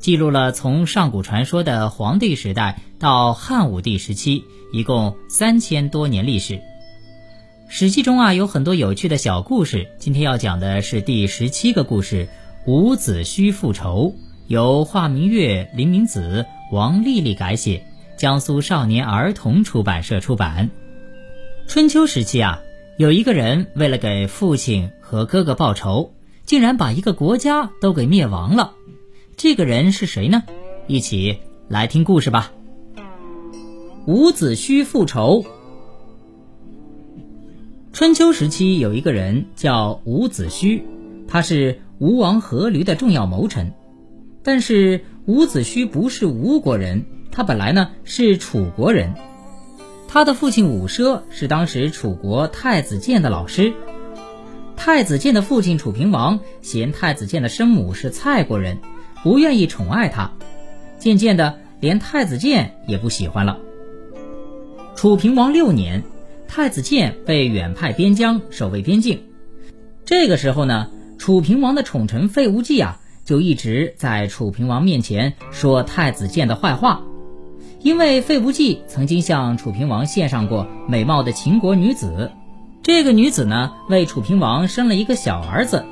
记录了从上古传说的黄帝时代到汉武帝时期，一共三千多年历史。史记中啊有很多有趣的小故事。今天要讲的是第十七个故事——伍子胥复仇，由华明月、林明子、王丽丽改写，江苏少年儿童出版社出版。春秋时期啊，有一个人为了给父亲和哥哥报仇，竟然把一个国家都给灭亡了。这个人是谁呢？一起来听故事吧。伍子胥复仇。春秋时期有一个人叫伍子胥，他是吴王阖闾的重要谋臣。但是伍子胥不是吴国人，他本来呢是楚国人。他的父亲伍奢是当时楚国太子建的老师。太子建的父亲楚平王嫌太子建的生母是蔡国人。不愿意宠爱他，渐渐的连太子建也不喜欢了。楚平王六年，太子建被远派边疆守卫边境。这个时候呢，楚平王的宠臣费无忌啊，就一直在楚平王面前说太子建的坏话。因为费无忌曾经向楚平王献上过美貌的秦国女子，这个女子呢，为楚平王生了一个小儿子。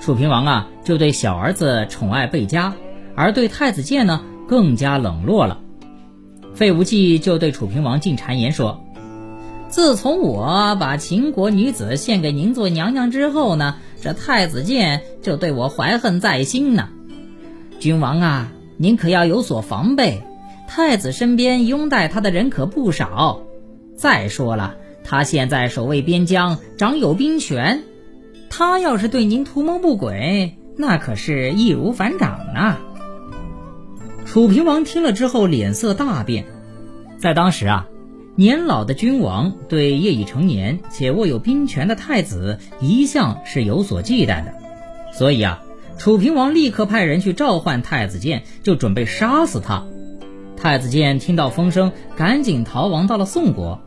楚平王啊，就对小儿子宠爱倍加，而对太子建呢，更加冷落了。费无忌就对楚平王进谗言说：“自从我把秦国女子献给您做娘娘之后呢，这太子建就对我怀恨在心呢。君王啊，您可要有所防备，太子身边拥戴他的人可不少。再说了，他现在守卫边疆，掌有兵权。”他要是对您图谋不轨，那可是易如反掌啊！楚平王听了之后，脸色大变。在当时啊，年老的君王对业已成年且握有兵权的太子一向是有所忌惮的，所以啊，楚平王立刻派人去召唤太子建，就准备杀死他。太子建听到风声，赶紧逃亡到了宋国。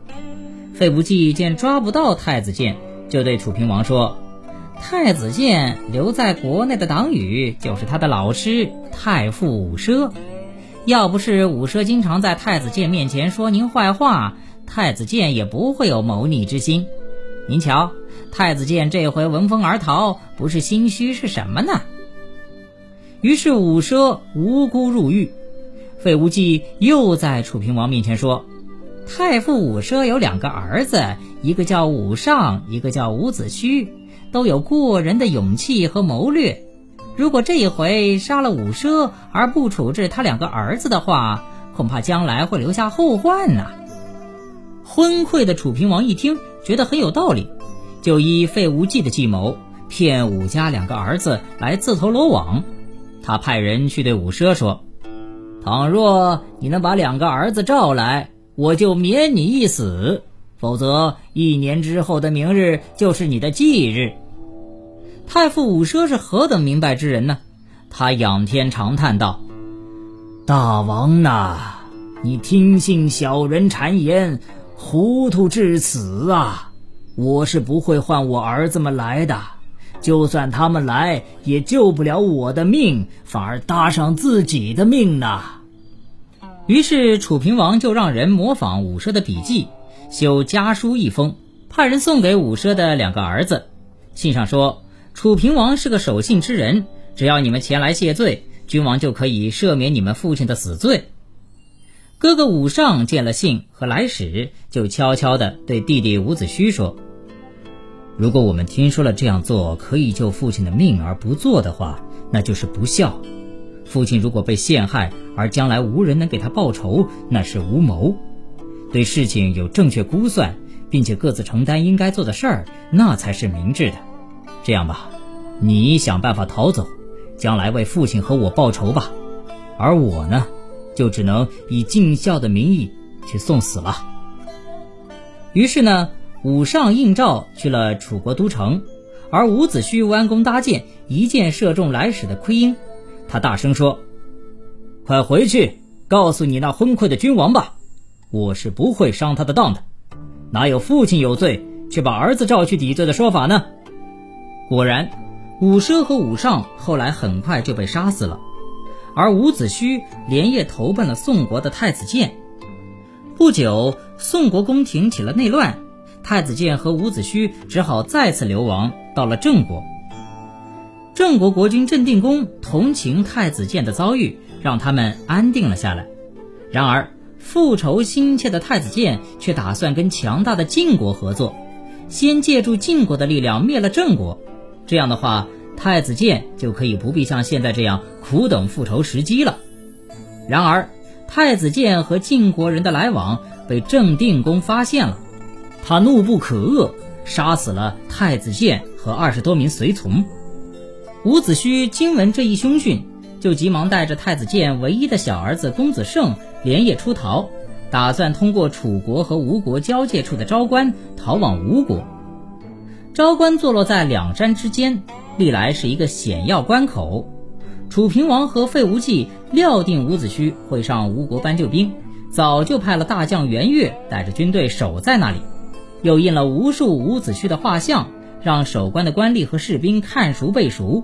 费无忌见抓不到太子建，就对楚平王说。太子建留在国内的党羽就是他的老师太傅伍奢，要不是伍奢经常在太子建面前说您坏话，太子建也不会有谋逆之心。您瞧，太子建这回闻风而逃，不是心虚是什么呢？于是伍奢无辜入狱，费无忌又在楚平王面前说，太傅伍奢有两个儿子，一个叫伍尚，一个叫伍子胥。都有过人的勇气和谋略，如果这一回杀了伍奢而不处置他两个儿子的话，恐怕将来会留下后患呐。昏聩的楚平王一听，觉得很有道理，就依费无忌的计谋，骗伍家两个儿子来自投罗网。他派人去对伍奢说：“倘若你能把两个儿子召来，我就免你一死。”否则，一年之后的明日就是你的忌日。太傅伍奢是何等明白之人呢？他仰天长叹道：“大王呐，你听信小人谗言，糊涂至此啊！我是不会唤我儿子们来的，就算他们来，也救不了我的命，反而搭上自己的命呢。”于是楚平王就让人模仿伍奢的笔记。修家书一封，派人送给伍奢的两个儿子。信上说，楚平王是个守信之人，只要你们前来谢罪，君王就可以赦免你们父亲的死罪。哥哥伍尚见了信和来使，就悄悄地对弟弟伍子胥说：“如果我们听说了这样做可以救父亲的命而不做的话，那就是不孝。父亲如果被陷害，而将来无人能给他报仇，那是无谋。”对事情有正确估算，并且各自承担应该做的事儿，那才是明智的。这样吧，你想办法逃走，将来为父亲和我报仇吧。而我呢，就只能以尽孝的名义去送死了。于是呢，武上应召去了楚国都城，而伍子胥弯弓搭箭，一箭射中来使的盔缨。他大声说：“快回去告诉你那昏聩的君王吧，我是不会上他的当的。哪有父亲有罪却把儿子召去抵罪的说法呢？”果然，伍奢和伍尚后来很快就被杀死了，而伍子胥连夜投奔了宋国的太子建。不久，宋国宫廷起了内乱，太子建和伍子胥只好再次流亡到了郑国。郑国国君郑定公同情太子建的遭遇，让他们安定了下来。然而，复仇心切的太子建却打算跟强大的晋国合作，先借助晋国的力量灭了郑国。这样的话，太子建就可以不必像现在这样苦等复仇时机了。然而，太子建和晋国人的来往被郑定公发现了，他怒不可遏，杀死了太子建和二十多名随从。伍子胥听闻这一凶讯，就急忙带着太子建唯一的小儿子公子胜连夜出逃，打算通过楚国和吴国交界处的昭关逃往吴国。昭关坐落在两山之间，历来是一个险要关口。楚平王和费无忌料定伍子胥会上吴国搬救兵，早就派了大将袁岳带着军队守在那里，又印了无数伍子胥的画像，让守关的官吏和士兵看熟背熟。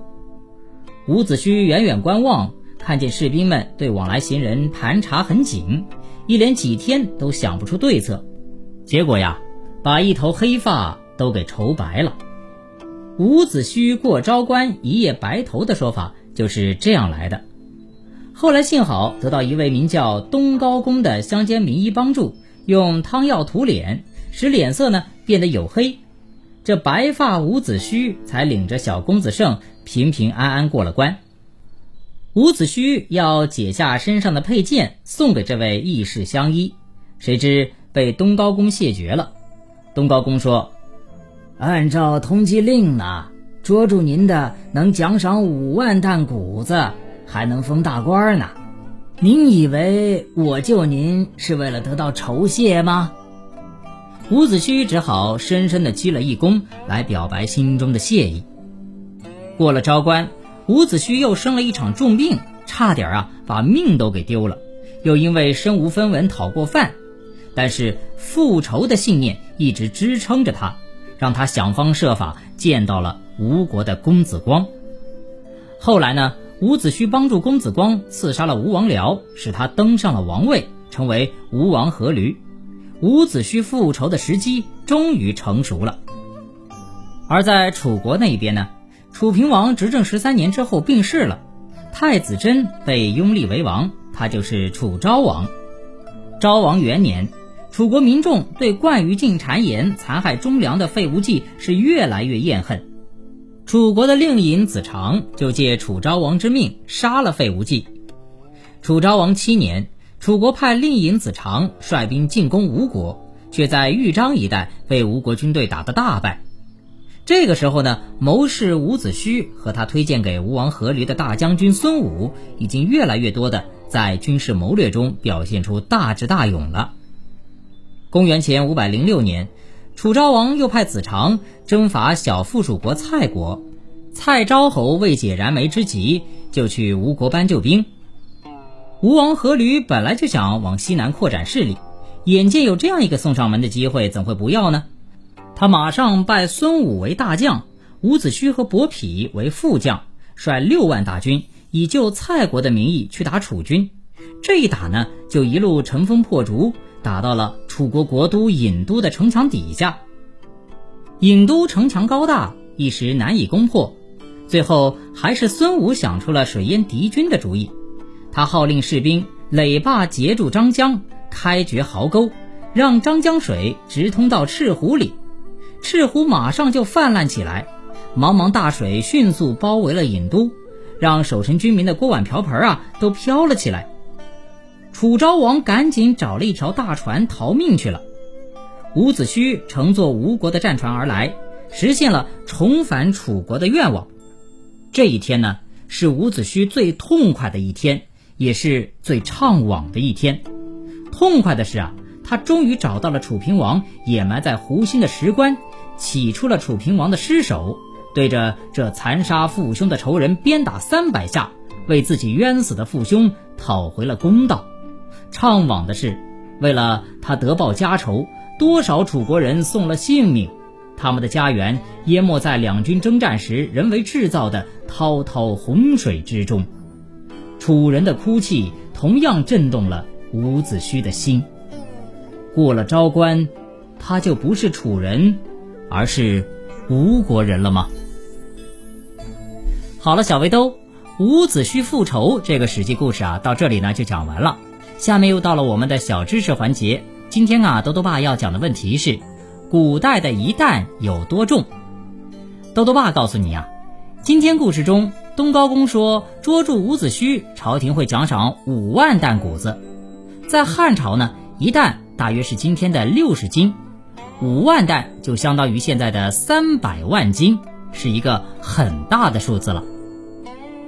伍子胥远远观望，看见士兵们对往来行人盘查很紧，一连几天都想不出对策，结果呀，把一头黑发都给愁白了。伍子胥过昭关一夜白头的说法。就是这样来的。后来幸好得到一位名叫东高公的乡间名医帮助，用汤药涂脸，使脸色呢变得黝黑。这白发伍子胥才领着小公子胜平平安安过了关。伍子胥要解下身上的佩剑送给这位义士相依，谁知被东高公谢绝了。东高公说：“按照通缉令呢。”捉住您的能奖赏五万担谷子，还能封大官呢。您以为我救您是为了得到酬谢吗？伍子胥只好深深地鞠了一躬，来表白心中的谢意。过了昭关，伍子胥又生了一场重病，差点啊把命都给丢了。又因为身无分文讨过饭，但是复仇的信念一直支撑着他，让他想方设法见到了。吴国的公子光，后来呢？伍子胥帮助公子光刺杀了吴王僚，使他登上了王位，成为吴王阖闾。伍子胥复仇的时机终于成熟了。而在楚国那一边呢？楚平王执政十三年之后病逝了，太子真被拥立为王，他就是楚昭王。昭王元年，楚国民众对惯于进谗言、残害忠良的费无忌是越来越厌恨。楚国的令尹子长就借楚昭王之命杀了费无忌。楚昭王七年，楚国派令尹子长率兵进攻吴国，却在豫章一带被吴国军队打得大败。这个时候呢，谋士伍子胥和他推荐给吴王阖闾的大将军孙武，已经越来越多的在军事谋略中表现出大智大勇了。公元前五百零六年。楚昭王又派子长征伐小附属国蔡国，蔡昭侯为解燃眉之急，就去吴国搬救兵。吴王阖闾本来就想往西南扩展势力，眼见有这样一个送上门的机会，怎会不要呢？他马上拜孙武为大将，伍子胥和伯嚭为副将，率六万大军以救蔡国的名义去打楚军。这一打呢，就一路乘风破竹。打到了楚国国都郢都的城墙底下。郢都城墙高大，一时难以攻破。最后还是孙武想出了水淹敌军的主意。他号令士兵垒坝截住张江，开掘壕沟，让张江水直通到赤湖里。赤湖马上就泛滥起来，茫茫大水迅速包围了郢都，让守城军民的锅碗瓢盆啊都飘了起来。楚昭王赶紧找了一条大船逃命去了。伍子胥乘坐吴国的战船而来，实现了重返楚国的愿望。这一天呢，是伍子胥最痛快的一天，也是最怅惘的一天。痛快的是啊，他终于找到了楚平王掩埋在湖心的石棺，起出了楚平王的尸首，对着这残杀父兄的仇人鞭打三百下，为自己冤死的父兄讨回了公道。怅惘的是，为了他得报家仇，多少楚国人送了性命。他们的家园淹没在两军征战时人为制造的滔滔洪水之中，楚人的哭泣同样震动了伍子胥的心。过了昭关，他就不是楚人，而是吴国人了吗？好了，小围兜，伍子胥复仇这个史记故事啊，到这里呢就讲完了。下面又到了我们的小知识环节，今天啊，豆豆爸要讲的问题是。古代的一担有多重？豆豆爸告诉你啊，今天故事中，东高公说捉住伍子胥，朝廷会奖赏五万担谷子。在汉朝呢，一担大约是今天的六十斤，五万担就相当于现在的三百万斤，是一个很大的数字了。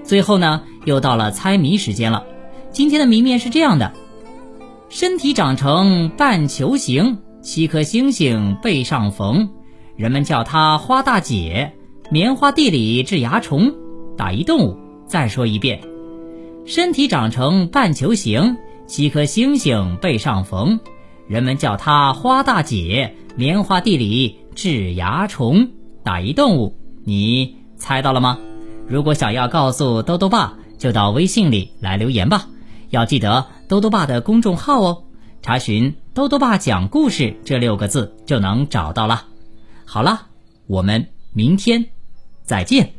最后呢，又到了猜谜时间了。今天的谜面是这样的：身体长成半球形。七颗星星背上缝，人们叫它花大姐。棉花地里治蚜虫，打一动物。再说一遍，身体长成半球形，七颗星星背上缝，人们叫它花大姐。棉花地里治蚜虫，打一动物。你猜到了吗？如果想要告诉兜兜爸，就到微信里来留言吧。要记得兜兜爸的公众号哦。查询“兜兜爸讲故事”这六个字就能找到了。好了，我们明天再见。